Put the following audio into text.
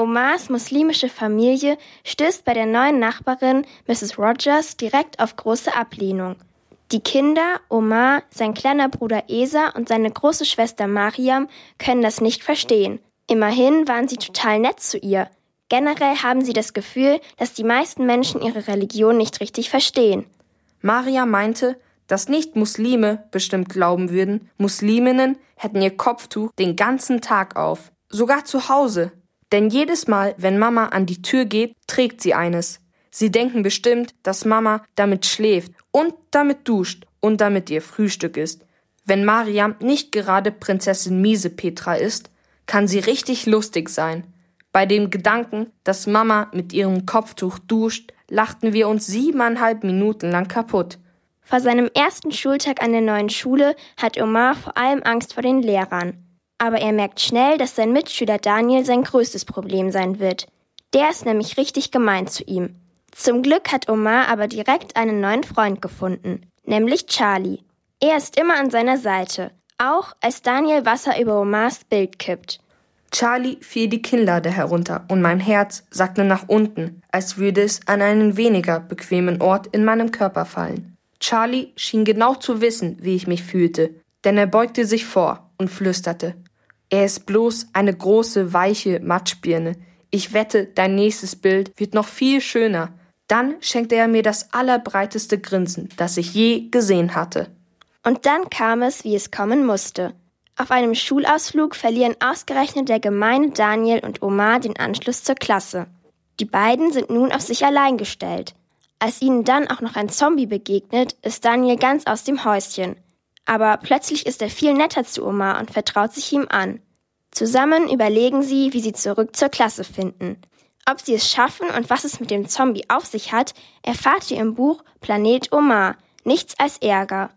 Omars muslimische Familie stößt bei der neuen Nachbarin Mrs. Rogers direkt auf große Ablehnung. Die Kinder, Omar, sein kleiner Bruder Esa und seine große Schwester Mariam können das nicht verstehen. Immerhin waren sie total nett zu ihr. Generell haben sie das Gefühl, dass die meisten Menschen ihre Religion nicht richtig verstehen. Maria meinte, dass nicht Muslime bestimmt glauben würden, Musliminnen hätten ihr Kopftuch den ganzen Tag auf, sogar zu Hause. Denn jedes Mal, wenn Mama an die Tür geht, trägt sie eines. Sie denken bestimmt, dass Mama damit schläft und damit duscht und damit ihr Frühstück ist. Wenn Mariam nicht gerade Prinzessin Miese Petra ist, kann sie richtig lustig sein. Bei dem Gedanken, dass Mama mit ihrem Kopftuch duscht, lachten wir uns siebeneinhalb Minuten lang kaputt. Vor seinem ersten Schultag an der neuen Schule hat Omar vor allem Angst vor den Lehrern. Aber er merkt schnell, dass sein Mitschüler Daniel sein größtes Problem sein wird. Der ist nämlich richtig gemein zu ihm. Zum Glück hat Omar aber direkt einen neuen Freund gefunden, nämlich Charlie. Er ist immer an seiner Seite, auch als Daniel Wasser über Omars Bild kippt. Charlie fiel die Kinnlade herunter und mein Herz sackte nach unten, als würde es an einen weniger bequemen Ort in meinem Körper fallen. Charlie schien genau zu wissen, wie ich mich fühlte, denn er beugte sich vor und flüsterte. Er ist bloß eine große, weiche Matschbirne. Ich wette, dein nächstes Bild wird noch viel schöner. Dann schenkte er mir das allerbreiteste Grinsen, das ich je gesehen hatte. Und dann kam es, wie es kommen musste. Auf einem Schulausflug verlieren ausgerechnet der gemeine Daniel und Omar den Anschluss zur Klasse. Die beiden sind nun auf sich allein gestellt. Als ihnen dann auch noch ein Zombie begegnet, ist Daniel ganz aus dem Häuschen. Aber plötzlich ist er viel netter zu Omar und vertraut sich ihm an. Zusammen überlegen sie, wie sie zurück zur Klasse finden. Ob sie es schaffen und was es mit dem Zombie auf sich hat, erfahrt ihr im Buch Planet Omar. Nichts als Ärger.